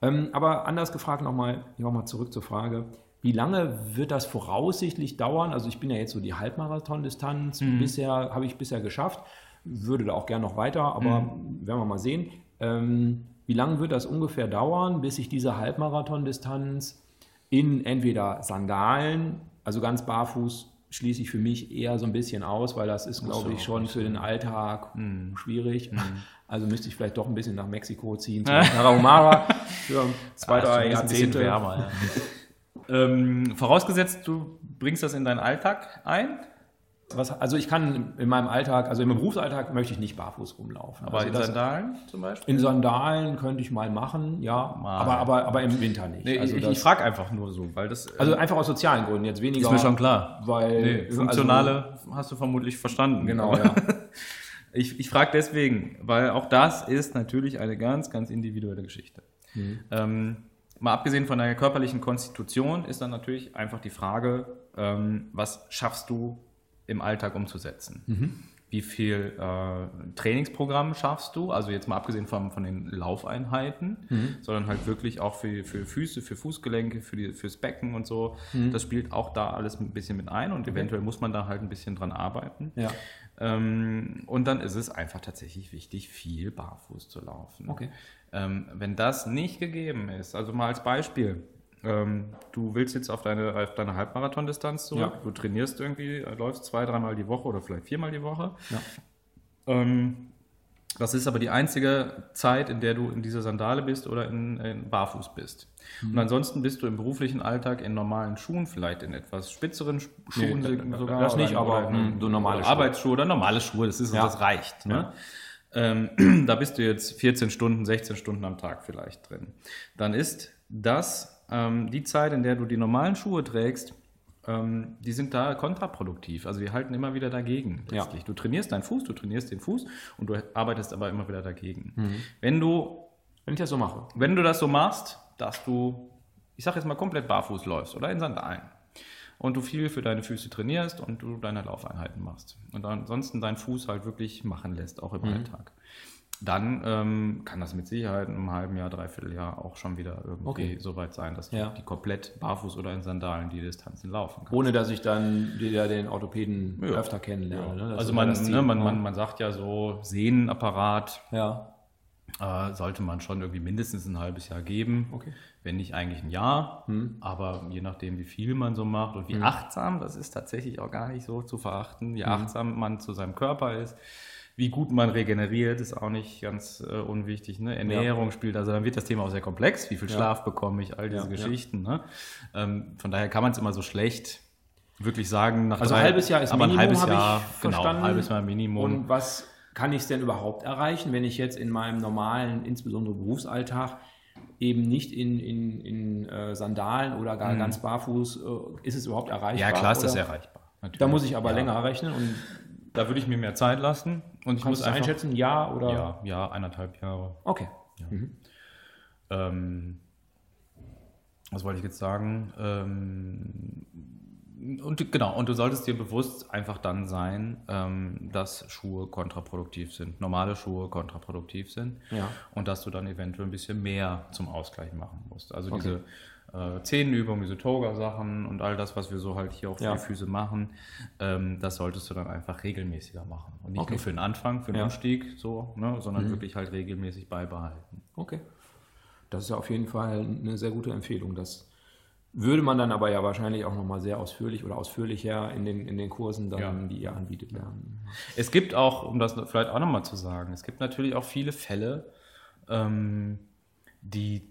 S1: Ähm, aber anders gefragt nochmal, nochmal zurück zur Frage, wie lange wird das voraussichtlich dauern? Also ich bin ja jetzt so die Halbmarathon-Distanz, bisher habe ich bisher geschafft, würde da auch gerne noch weiter, aber mhm. werden wir mal sehen. Ähm, wie lange wird das ungefähr dauern, bis ich diese Halbmarathon-Distanz in entweder Sandalen, also ganz barfuß, schließe ich für mich eher so ein bisschen aus, weil das ist, glaube ich, schon für den Alltag mm. schwierig. Mm. Also müsste ich vielleicht doch ein bisschen nach Mexiko ziehen, zu Tarahumara für zwei, drei Jahrzehnte. Wärmer, ja.
S2: ähm, vorausgesetzt, du bringst das in deinen Alltag ein?
S1: Was, also ich kann in meinem Alltag, also im Berufsalltag möchte ich nicht barfuß rumlaufen.
S2: Aber
S1: also
S2: in Sandalen zum Beispiel?
S1: In Sandalen könnte ich mal machen, ja, mal. Aber, aber, aber im Winter nicht.
S2: Nee, also ich, ich frage einfach nur so, weil das...
S1: Also ähm, einfach aus sozialen Gründen, jetzt weniger...
S2: Ist mir schon klar.
S1: Weil... Nee,
S2: also funktionale also, hast du vermutlich verstanden.
S1: Genau, ja.
S2: ich ich frage deswegen, weil auch das ist natürlich eine ganz, ganz individuelle Geschichte. Mhm. Ähm, mal abgesehen von deiner körperlichen Konstitution ist dann natürlich einfach die Frage, ähm, was schaffst du im Alltag umzusetzen. Mhm. Wie viel äh, Trainingsprogramm schaffst du? Also jetzt mal abgesehen von, von den Laufeinheiten, mhm. sondern halt wirklich auch für, für Füße, für Fußgelenke, für die, fürs Becken und so. Mhm. Das spielt auch da alles ein bisschen mit ein und eventuell muss man da halt ein bisschen dran arbeiten.
S1: Ja.
S2: Ähm, und dann ist es einfach tatsächlich wichtig, viel barfuß zu laufen.
S1: Okay.
S2: Ähm, wenn das nicht gegeben ist, also mal als Beispiel, ähm, du willst jetzt auf deine, auf deine Halbmarathon-Distanz zurück, ja. du trainierst irgendwie, äh, läufst zwei, dreimal die Woche oder vielleicht viermal die Woche. Ja. Ähm, das ist aber die einzige Zeit, in der du in dieser Sandale bist oder in, in Barfuß bist. Mhm. Und ansonsten bist du im beruflichen Alltag in normalen Schuhen, vielleicht in etwas spitzeren Schuhen
S1: nee, sogar. Das nicht, aber in, so normale
S2: Schuhe. Arbeitsschuhe oder normale Schuhe, das ist ja. das reicht. Ne? Ähm, da bist du jetzt 14 Stunden, 16 Stunden am Tag vielleicht drin. Dann ist das ähm, die Zeit, in der du die normalen Schuhe trägst, ähm, die sind da kontraproduktiv. Also die halten immer wieder dagegen. Letztlich. Ja. Du trainierst deinen Fuß, du trainierst den Fuß und du arbeitest aber immer wieder dagegen. Mhm. Wenn du,
S1: wenn ich das so mache,
S2: wenn du das so machst, dass du, ich sage jetzt mal komplett barfuß läufst oder in Sandalen und du viel für deine Füße trainierst und du deine Laufeinheiten machst und ansonsten deinen Fuß halt wirklich machen lässt, auch im mhm. Alltag dann ähm, kann das mit Sicherheit in einem halben Jahr, dreiviertel Jahr auch schon wieder irgendwie okay. so weit sein, dass ja. die komplett barfuß oder in Sandalen die Distanzen laufen
S1: kann. Ohne dass ich dann wieder den Orthopäden ja. öfter kennenlerne.
S2: Ja. Ne? Also man, ne, man, man, man sagt ja so, Sehnenapparat äh, sollte man schon irgendwie mindestens ein halbes Jahr geben.
S1: Okay.
S2: Wenn nicht eigentlich ein Jahr, hm. aber je nachdem, wie viel man so macht und wie hm. achtsam, das ist tatsächlich auch gar nicht so zu verachten, wie hm. achtsam man zu seinem Körper ist wie gut man regeneriert, ist auch nicht ganz äh, unwichtig. Ne? Ernährung ja. spielt, also dann wird das Thema auch sehr komplex. Wie viel Schlaf ja. bekomme ich, all diese ja, Geschichten. Ne? Ähm, von daher kann man es immer so schlecht wirklich sagen.
S1: also ein halbes Jahr ist aber Minimum,
S2: ein halbes Jahr,
S1: genau, ein
S2: halbes Jahr Minimum.
S1: Und was kann ich es denn überhaupt erreichen, wenn ich jetzt in meinem normalen, insbesondere Berufsalltag, eben nicht in, in, in äh, Sandalen oder gar mhm. ganz barfuß, äh, ist es überhaupt erreichbar?
S2: Ja, klar ist das erreichbar.
S1: Natürlich. Da muss ich aber länger rechnen und
S2: da würde ich mir mehr Zeit lassen. Und ich
S1: Kannst muss einfach, einschätzen, ja oder?
S2: Ja, ja, eineinhalb Jahre.
S1: Okay.
S2: Ja. Mhm. Ähm, was wollte ich jetzt sagen? Ähm, und genau, und du solltest dir bewusst einfach dann sein, ähm, dass Schuhe kontraproduktiv sind, normale Schuhe kontraproduktiv sind
S1: ja.
S2: und dass du dann eventuell ein bisschen mehr zum Ausgleich machen musst. Also okay. diese äh, Zehenübungen, diese Toga-Sachen und all das, was wir so halt hier auch für ja. die Füße machen, ähm, das solltest du dann einfach regelmäßiger machen. Und nicht okay. nur für den Anfang, für den ja. Umstieg, so, ne, sondern mhm. wirklich halt regelmäßig beibehalten.
S1: Okay. Das ist ja auf jeden Fall eine sehr gute Empfehlung. Das würde man dann aber ja wahrscheinlich auch nochmal sehr ausführlich oder ausführlicher in den, in den Kursen, dann, ja. die ihr anbietet, lernen.
S2: Es gibt auch, um das vielleicht auch nochmal zu sagen, es gibt natürlich auch viele Fälle, ähm, die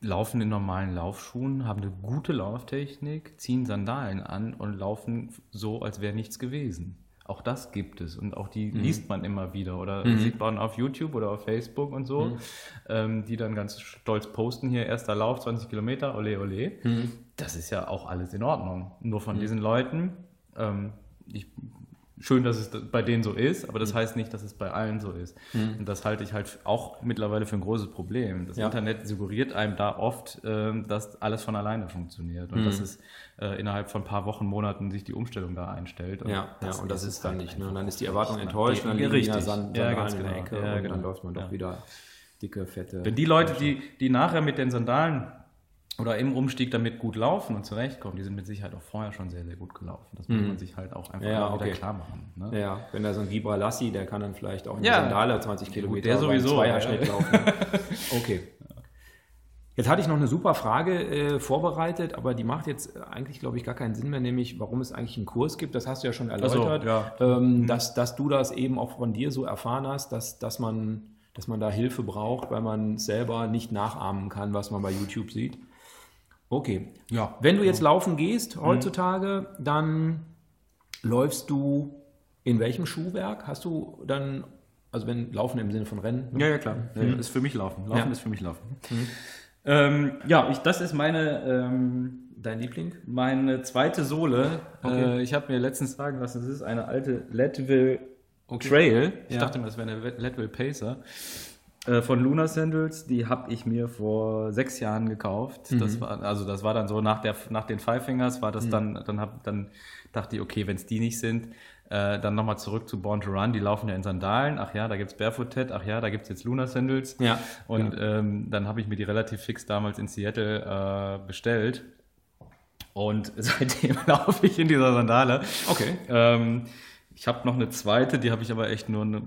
S2: laufen in normalen Laufschuhen, haben eine gute Lauftechnik, ziehen Sandalen an und laufen so, als wäre nichts gewesen. Auch das gibt es und auch die mhm. liest man immer wieder oder mhm. sieht man auf YouTube oder auf Facebook und so, mhm. ähm, die dann ganz stolz posten, hier erster Lauf, 20 Kilometer, ole ole. Mhm. Das ist ja auch alles in Ordnung. Nur von mhm. diesen Leuten, ähm, ich schön, dass es bei denen so ist, aber das mhm. heißt nicht, dass es bei allen so ist. Mhm. Und das halte ich halt auch mittlerweile für ein großes Problem. Das ja. Internet suggeriert einem da oft, äh, dass alles von alleine funktioniert und mhm. dass es äh, innerhalb von ein paar Wochen, Monaten sich die Umstellung da einstellt.
S1: Und ja, das, ja, und das ist dann nicht. Ne? Und dann ist die Erwartung enttäuscht, und dann. Sand, ja, ganz in der genau. Ecke ja, und genau. dann läuft man doch wieder dicke, fette.
S2: Wenn die Leute, die, die nachher mit den Sandalen oder im Umstieg damit gut laufen und zurechtkommen, die sind mit Sicherheit auch vorher schon sehr, sehr gut gelaufen. Das muss mhm. man sich halt auch einfach
S1: ja,
S2: okay.
S1: wieder klar machen. Ne? Ja, wenn da so ein Vibra Lassi, der kann dann vielleicht auch in ja. Sandale 20 Kilometer
S2: der sowieso,
S1: Zweierschnitt ja. laufen. Okay. Jetzt hatte ich noch eine super Frage äh, vorbereitet, aber die macht jetzt eigentlich, glaube ich, gar keinen Sinn mehr, nämlich warum es eigentlich einen Kurs gibt. Das hast du ja schon erläutert, so, ja. Ähm, mhm. dass, dass du das eben auch von dir so erfahren hast, dass, dass, man, dass man da Hilfe braucht, weil man selber nicht nachahmen kann, was man bei YouTube sieht. Okay. Ja. Wenn du jetzt laufen gehst mhm. heutzutage, mhm. dann läufst du in welchem Schuhwerk? Hast du dann, also wenn Laufen im Sinne von Rennen?
S2: Ne? Ja, ja, klar. Mhm. Das ist für mich Laufen. Laufen ja. ist für mich Laufen. Mhm. Ähm, ja, ich, das ist meine. Ähm,
S1: Dein Liebling?
S2: Meine zweite Sohle. Okay. Äh, ich habe mir letztens sagen lassen, es ist eine alte Leadville okay. Trail. Ich ja. dachte mir, das wäre eine Leadville Pacer. Äh, von Luna Sandals, die habe ich mir vor sechs Jahren gekauft. Mhm. Das war, also das war dann so nach, der, nach den Five Fingers war das mhm. dann, dann, hab, dann dachte ich, okay, wenn es die nicht sind, äh, dann nochmal zurück zu Born to Run, die laufen ja in Sandalen. Ach ja, da gibt es Barefoot Ted, ach ja, da gibt es jetzt Luna Sandals.
S1: Ja.
S2: Und ja. Ähm, dann habe ich mir die relativ fix damals in Seattle äh, bestellt. Und seitdem laufe ich in dieser Sandale.
S1: Okay.
S2: Ähm, ich habe noch eine zweite, die habe ich aber echt nur eine,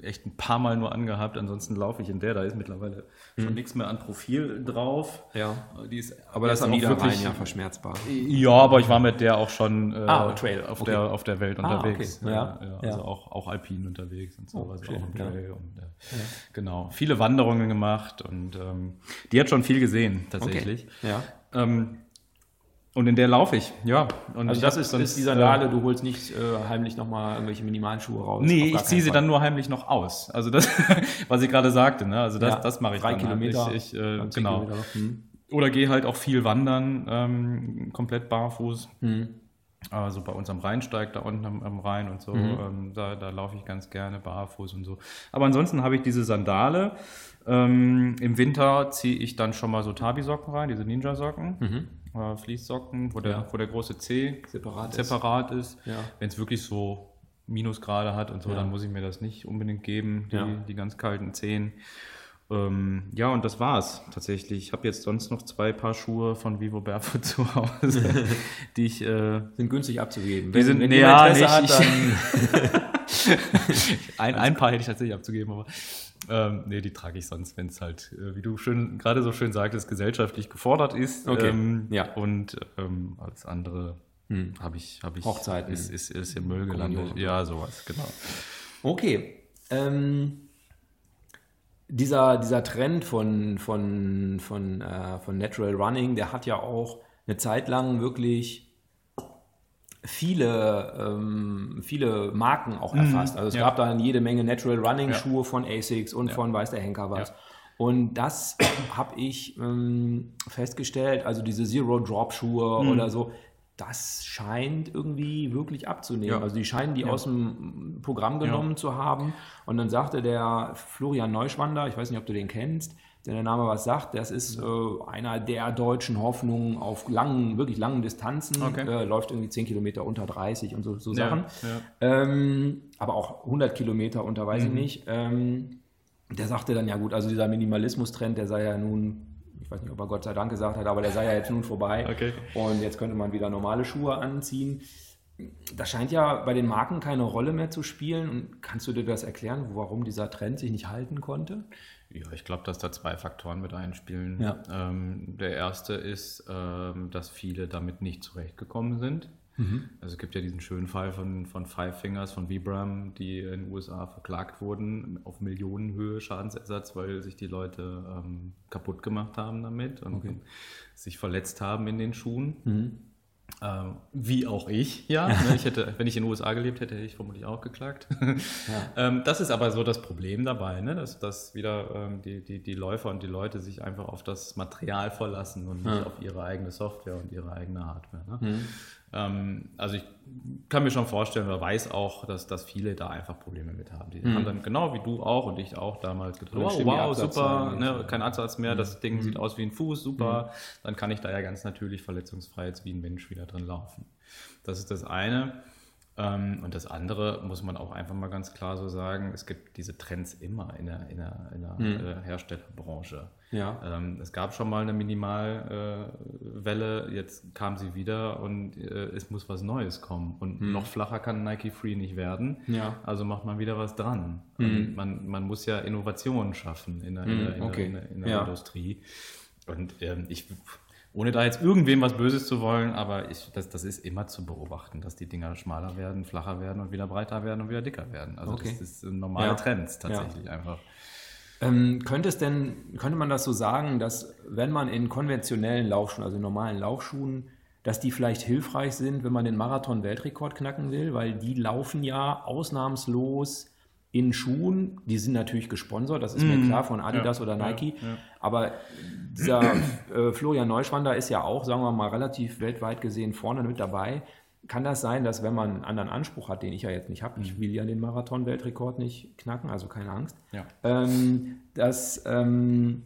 S2: echt ein paar Mal nur angehabt. Ansonsten laufe ich in der. Da ist mittlerweile schon mhm. nichts mehr an Profil drauf.
S1: Ja.
S2: Die ist
S1: aber das ist auch wirklich ja verschmerzbar.
S2: Ja, aber ich war mit der auch schon äh, ah, Trail. Auf, okay. der, auf der Welt ah, unterwegs.
S1: Okay. Ja.
S2: ja. Also auch, auch alpin unterwegs und so. Oh, also auch im Trail. Und, äh, genau. Viele Wanderungen gemacht und ähm, die hat schon viel gesehen tatsächlich.
S1: Okay. Ja.
S2: Ähm, und in der laufe ich, ja.
S1: Und also das ist, sonst, ist die Sandale, äh, du holst nicht äh, heimlich nochmal irgendwelche Minimalschuhe raus.
S2: Nee, ich ziehe sie dann nur heimlich noch aus. Also das, was ich gerade sagte, ne? Also das, ja, das mache ich
S1: Drei dann halt.
S2: Kilometer.
S1: Halt.
S2: Ich, ich, äh, genau. Hm. Oder gehe halt auch viel wandern, ähm, komplett barfuß. Hm. Also bei uns am Rheinsteig, da unten am, am Rhein und so, mhm. ähm, da, da laufe ich ganz gerne barfuß und so. Aber ansonsten habe ich diese Sandale. Ähm, Im Winter ziehe ich dann schon mal so Tabi-Socken rein, diese Ninja-Socken. Mhm äh, Fließsocken, wo der, ja. wo der große C separat, separat ist. ist. Ja. Wenn es wirklich so Minusgrade hat und so, ja. dann muss ich mir das nicht unbedingt geben, die, die ganz kalten Zehen. Ähm, ja, und das war's tatsächlich. Ich habe jetzt sonst noch zwei Paar Schuhe von Vivo Barefoot zu Hause, die ich. Äh,
S1: sind günstig abzugeben.
S2: Die wenn, sind, wenn nee, ja, nicht, hat, dann. ein, ein Paar hätte ich tatsächlich abzugeben, aber ähm, nee, die trage ich sonst, wenn es halt, äh, wie du schön gerade so schön sagtest, gesellschaftlich gefordert ist.
S1: Okay.
S2: Ähm,
S1: ja.
S2: Und ähm, als andere hm. habe ich, hab ich
S1: Hochzeiten.
S2: Ist, ist, ist im Müll gelandet. Ja, sowas, genau.
S1: Okay. Ähm, dieser, dieser Trend von, von, von, äh, von Natural Running, der hat ja auch eine Zeit lang wirklich viele, ähm, viele Marken auch mhm. erfasst. Also es ja. gab dann jede Menge Natural Running Schuhe ja. von Asics und ja. von weiß der Henker was. Und das habe ich ähm, festgestellt, also diese Zero Drop Schuhe mhm. oder so, das scheint irgendwie wirklich abzunehmen. Also die scheinen die aus dem Programm genommen zu haben. Und dann sagte der Florian Neuschwander, ich weiß nicht, ob du den kennst, der Name was sagt, das ist äh, einer der deutschen Hoffnungen auf langen, wirklich langen Distanzen, okay. äh, läuft irgendwie 10 Kilometer unter 30 und so, so Sachen. Ja, ja. Ähm, aber auch 100 Kilometer unter, weiß mhm. ich nicht. Ähm, der sagte dann, ja gut, also dieser Minimalismus-Trend, der sei ja nun, weiß nicht, ob er Gott sei Dank gesagt hat, aber der sei ja jetzt nun vorbei.
S2: Okay.
S1: Und jetzt könnte man wieder normale Schuhe anziehen. Das scheint ja bei den Marken keine Rolle mehr zu spielen. Und kannst du dir das erklären, warum dieser Trend sich nicht halten konnte?
S2: Ja, ich glaube, dass da zwei Faktoren mit einspielen.
S1: Ja.
S2: Ähm, der erste ist, ähm, dass viele damit nicht zurechtgekommen sind. Mhm. Also es gibt ja diesen schönen Fall von, von Five Fingers, von Vibram, die in den USA verklagt wurden auf Millionenhöhe Schadensersatz, weil sich die Leute ähm, kaputt gemacht haben damit und okay. sich verletzt haben in den Schuhen. Mhm. Ähm, wie auch ich, ja. Ne, ich hätte, wenn ich in den USA gelebt hätte, hätte ich vermutlich auch geklagt. Ja. ähm, das ist aber so das Problem dabei, ne? dass, dass wieder ähm, die, die, die Läufer und die Leute sich einfach auf das Material verlassen und nicht ja. auf ihre eigene Software und ihre eigene Hardware. Ne? Mhm. Ähm, also ich kann mir schon vorstellen oder weiß auch, dass, dass viele da einfach Probleme mit haben. Die mhm. haben dann genau wie du auch und ich auch damals gedacht, wow, wow super, ne, kein Absatz mehr, mhm. das Ding mhm. sieht aus wie ein Fuß, super, mhm. dann kann ich da ja ganz natürlich verletzungsfrei jetzt wie ein Mensch wieder drin laufen. Das ist das eine. Ähm, und das andere muss man auch einfach mal ganz klar so sagen, es gibt diese Trends immer in der, in der, in der mhm. Herstellerbranche. Ja. Ähm, es gab schon mal eine Minimalwelle, äh, jetzt kam sie wieder und äh, es muss was Neues kommen. Und mhm. noch flacher kann Nike Free nicht werden. Ja. Also macht man wieder was dran. Mhm. Man, man muss ja Innovationen schaffen in der, in der, in okay. der, in der ja. Industrie. Und ähm, ich ohne da jetzt irgendwem was Böses zu wollen, aber ich, das, das ist immer zu beobachten, dass die Dinger schmaler werden, flacher werden und wieder breiter werden und wieder dicker werden. Also okay. das ist ein normaler ja. Trend tatsächlich ja. einfach.
S1: Ähm, könnte es denn, könnte man das so sagen, dass wenn man in konventionellen Laufschuhen, also in normalen Laufschuhen, dass die vielleicht hilfreich sind, wenn man den Marathon-Weltrekord knacken will, weil die laufen ja ausnahmslos in Schuhen, die sind natürlich gesponsert, das ist mm. mir mhm. klar, von Adidas ja, oder Nike, ja, ja. aber dieser äh, Florian Neuschwander ist ja auch, sagen wir mal, relativ weltweit gesehen vorne mit dabei. Kann das sein, dass wenn man einen anderen Anspruch hat, den ich ja jetzt nicht habe, ich mhm. will ja den Marathon-Weltrekord nicht knacken, also keine Angst, ähm, dass, ähm,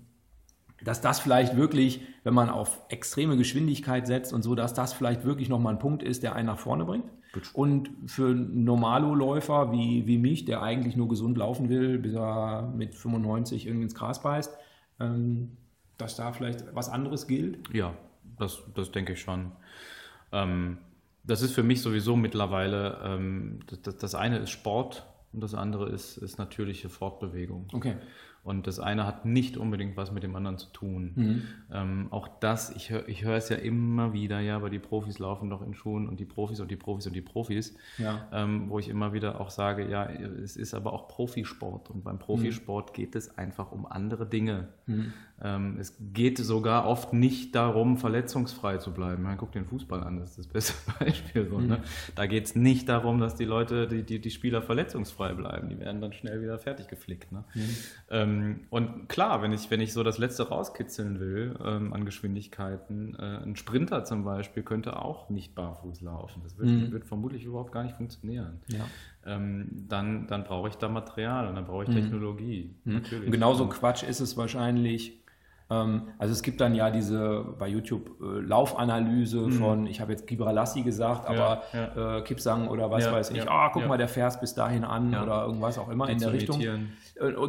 S1: dass das vielleicht wirklich, wenn man auf extreme Geschwindigkeit setzt und so, dass das vielleicht wirklich nochmal ein Punkt ist, der einen nach vorne bringt? Und für Normalo-Läufer wie, wie mich, der eigentlich nur gesund laufen will, bis er mit 95 irgendwie ins Gras beißt, ähm, dass da vielleicht was anderes gilt?
S2: Ja, das, das denke ich schon. Ähm, das ist für mich sowieso mittlerweile, ähm, das, das eine ist Sport und das andere ist, ist natürliche Fortbewegung. Okay. Und das eine hat nicht unbedingt was mit dem anderen zu tun. Mhm. Ähm, auch das, ich höre ich hör es ja immer wieder, ja, aber die Profis laufen doch in Schuhen und die Profis und die Profis und die Profis, ja. ähm, wo ich immer wieder auch sage, ja, es ist aber auch Profisport und beim Profisport mhm. geht es einfach um andere Dinge. Mhm. Ähm, es geht sogar oft nicht darum, verletzungsfrei zu bleiben. Man guckt den Fußball an, das ist das beste Beispiel. So, ne? Mhm. Da geht es nicht darum, dass die Leute, die, die, die, Spieler verletzungsfrei bleiben. Die werden dann schnell wieder fertig geflickt. Ne? Mhm. Ähm, und klar, wenn ich, wenn ich so das Letzte rauskitzeln will ähm, an Geschwindigkeiten, äh, ein Sprinter zum Beispiel könnte auch nicht barfuß laufen. Das wird, mhm. wird vermutlich überhaupt gar nicht funktionieren. Ja. Ähm, dann, dann brauche ich da Material und dann brauche ich mhm. Technologie.
S1: Mhm. Natürlich. genauso Quatsch ist es wahrscheinlich, also es gibt dann ja diese bei YouTube äh, Laufanalyse mhm. von, ich habe jetzt Gibralassi gesagt, aber ja, ja. Äh, Kipsang oder was ja, weiß ich, ah, guck mal, der fährst bis dahin an oder irgendwas auch immer Die in der Richtung. Äh,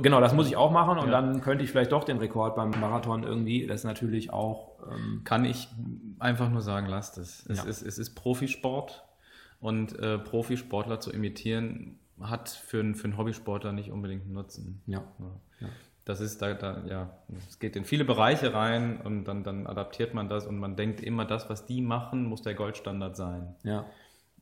S1: genau, das muss ich auch machen und dann könnte ich vielleicht doch den Rekord beim Marathon irgendwie, das ist natürlich auch...
S2: Ähm, Kann ich einfach nur sagen, lasst es. Es, ist, es ist Profisport und äh, Profisportler zu imitieren hat für, für einen Hobbysportler nicht unbedingt einen Nutzen. Ja. Das ist da, da, ja, es geht in viele Bereiche rein und dann, dann adaptiert man das und man denkt immer, das, was die machen, muss der Goldstandard sein. Ja.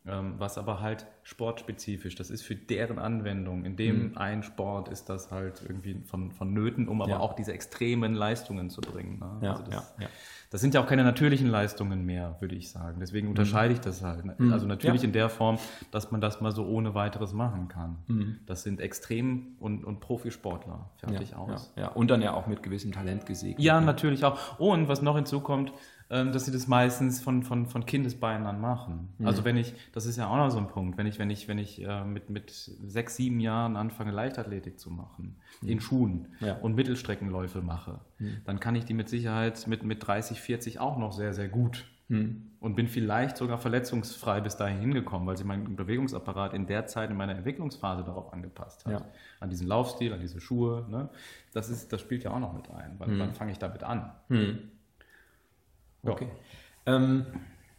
S2: Ähm, was aber halt sportspezifisch, das ist für deren Anwendung. In dem mhm. einen Sport ist das halt irgendwie von, vonnöten, um aber ja. auch diese extremen Leistungen zu bringen. Ne? Ja, also das, ja, ja. Das sind ja auch keine natürlichen Leistungen mehr, würde ich sagen. Deswegen unterscheide ich das halt. Mhm. Also natürlich ja. in der Form, dass man das mal so ohne weiteres machen kann. Mhm. Das sind Extrem- und, und Profisportler. Fertig
S1: ja,
S2: aus.
S1: Ja, ja, und dann ja auch mit gewissem Talent gesegnet.
S2: Ja, natürlich auch. Und was noch hinzukommt, ähm, dass sie das meistens von, von, von Kindesbeinen an machen. Mhm. Also wenn ich, das ist ja auch noch so ein Punkt, wenn ich, wenn ich, wenn ich äh, mit, mit sechs, sieben Jahren anfange, Leichtathletik zu machen, mhm. in Schuhen ja. und Mittelstreckenläufe mache, mhm. dann kann ich die mit Sicherheit mit, mit 30, 40 auch noch sehr, sehr gut. Mhm. Und bin vielleicht sogar verletzungsfrei bis dahin hingekommen, weil sich mein Bewegungsapparat in der Zeit in meiner Entwicklungsphase darauf angepasst hat. Ja. An diesen Laufstil, an diese Schuhe. Ne? Das, ist, das spielt ja auch noch mit ein. Wann, mhm. wann fange ich damit an?
S1: Okay. Ähm,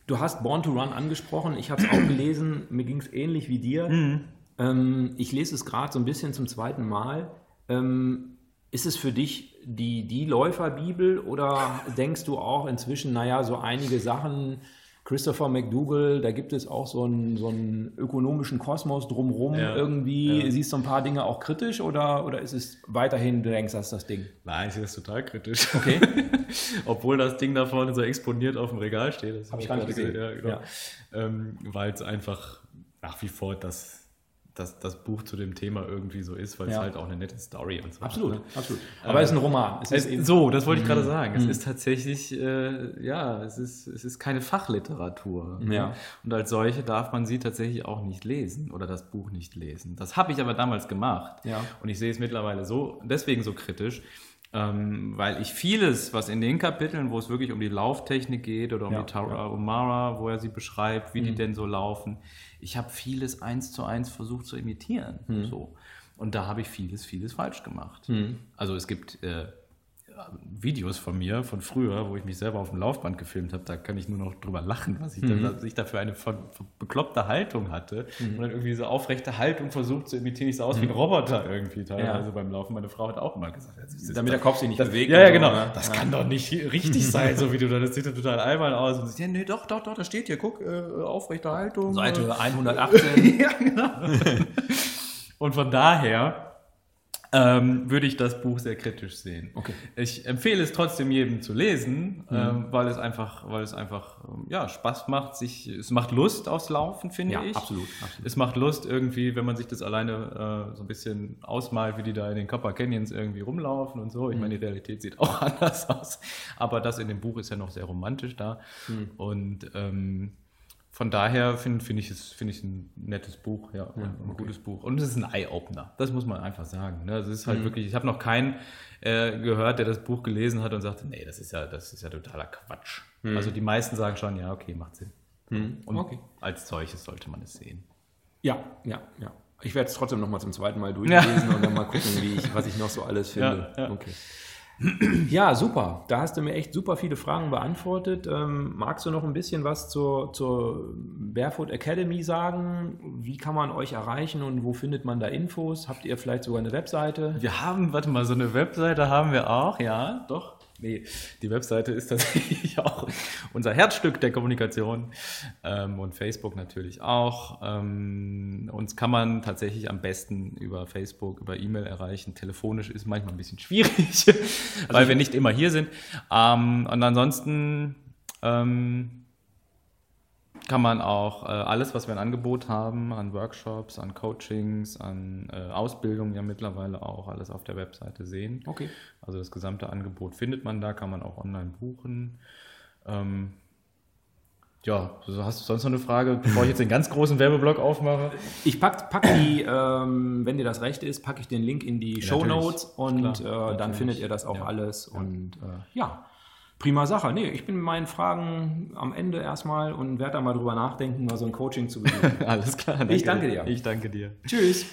S1: du hast Born to Run angesprochen. Ich habe es auch gelesen. Mir ging es ähnlich wie dir. Mhm. Ähm, ich lese es gerade so ein bisschen zum zweiten Mal. Ähm, ist es für dich die, die Läuferbibel oder denkst du auch inzwischen, naja, so einige Sachen Christopher McDougall, da gibt es auch so einen, so einen ökonomischen Kosmos drumherum. Ja, Irgendwie ja. siehst du ein paar Dinge auch kritisch oder, oder ist es weiterhin, du denkst, das ist das Ding?
S2: Nein, ich sehe das total kritisch. Okay. Obwohl das Ding da vorne so exponiert auf dem Regal steht. Das habe ich gar nicht gesehen. Ja, genau. ähm, weil es einfach nach wie vor das dass das Buch zu dem Thema irgendwie so ist, weil ja. es halt auch eine nette Story und so
S1: Absolut, hat, ne? absolut. Aber äh, es ist ein Roman.
S2: Es ist so, das wollte ich gerade mhm. sagen. Es mhm. ist tatsächlich, äh, ja, es ist, es ist keine Fachliteratur. Ne? Ja. Und als solche darf man sie tatsächlich auch nicht lesen oder das Buch nicht lesen. Das habe ich aber damals gemacht. Ja. Und ich sehe es mittlerweile so, deswegen so kritisch, ähm, weil ich vieles, was in den Kapiteln, wo es wirklich um die Lauftechnik geht oder um ja, die Tarahumara, ja. wo er sie beschreibt, wie mhm. die denn so laufen, ich habe vieles eins zu eins versucht zu imitieren. Mhm. So. Und da habe ich vieles, vieles falsch gemacht. Mhm. Also es gibt äh, Videos von mir von früher, wo ich mich selber auf dem Laufband gefilmt habe, da kann ich nur noch drüber lachen, was ich, mhm. da, was ich da für eine bekloppte Haltung hatte. Mhm. Und dann irgendwie diese aufrechte Haltung versucht zu imitieren. Ich sah aus mhm. wie ein mhm. Roboter irgendwie teilweise ja. beim Laufen. Meine Frau hat auch immer gesagt,
S1: damit der Kopf sich nicht das, bewegt.
S2: Ja, ja, genau. Oder? Das ja. kann doch nicht richtig sein, so wie du da. Das sieht total albern aus. Und ich, ja, nee, doch, doch, doch, da steht hier, guck, äh, aufrechte Haltung.
S1: Seite 118. ja, genau.
S2: Und von daher ähm, würde ich das Buch sehr kritisch sehen. Okay. Ich empfehle es trotzdem jedem zu lesen, mhm. ähm, weil es einfach, weil es einfach ähm, ja, Spaß macht, sich, es macht Lust aufs Laufen, finde ja, ich.
S1: Absolut, absolut.
S2: Es macht Lust irgendwie, wenn man sich das alleine äh, so ein bisschen ausmalt, wie die da in den Copper Canyons irgendwie rumlaufen und so. Ich mhm. meine, die Realität sieht auch anders aus, aber das in dem Buch ist ja noch sehr romantisch da. Mhm. Und ähm, von daher finde find ich es find ich ein nettes Buch, ja, ja ein, okay. gutes Buch. Und es ist ein Eye-Opener, das muss man einfach sagen. Ne? Es ist halt mhm. wirklich, ich habe noch keinen äh, gehört, der das Buch gelesen hat und sagte, nee, das ist ja, das ist ja totaler Quatsch. Mhm. Also die meisten sagen schon, ja, okay, macht Sinn. Mhm. Und okay. als solches sollte man es sehen.
S1: Ja, ja, ja. Ich werde es trotzdem noch mal zum zweiten Mal durchlesen ja. und dann mal gucken, wie ich, was ich noch so alles finde. Ja, ja. Okay. Ja, super. Da hast du mir echt super viele Fragen beantwortet. Ähm, magst du noch ein bisschen was zur, zur Barefoot Academy sagen? Wie kann man euch erreichen und wo findet man da Infos? Habt ihr vielleicht sogar eine Webseite?
S2: Wir haben, warte mal, so eine Webseite haben wir auch, ja, doch. Nee, die Webseite ist tatsächlich auch unser Herzstück der Kommunikation ähm, und Facebook natürlich auch. Ähm, uns kann man tatsächlich am besten über Facebook, über E-Mail erreichen. Telefonisch ist manchmal ein bisschen schwierig, also weil wir nicht immer hier sind. Ähm, und ansonsten ähm, kann man auch äh, alles, was wir ein Angebot haben, an Workshops, an Coachings, an äh, Ausbildungen ja mittlerweile auch alles auf der Webseite sehen.
S1: Okay.
S2: Also das gesamte Angebot findet man da, kann man auch online buchen. Ähm, ja, hast du sonst noch eine Frage, bevor ich jetzt den ganz großen Werbeblock aufmache?
S1: Ich packe pack die, ähm, wenn dir das recht ist, packe ich den Link in die ja, Show Notes und äh, dann findet ihr das auch ja. alles. Und äh, ja, Prima Sache. Nee, ich bin mit meinen Fragen am Ende erstmal und werde da mal drüber nachdenken, mal so ein Coaching zu besuchen.
S2: Alles klar. Danke.
S1: Ich danke dir.
S2: Ich danke dir.
S1: Tschüss.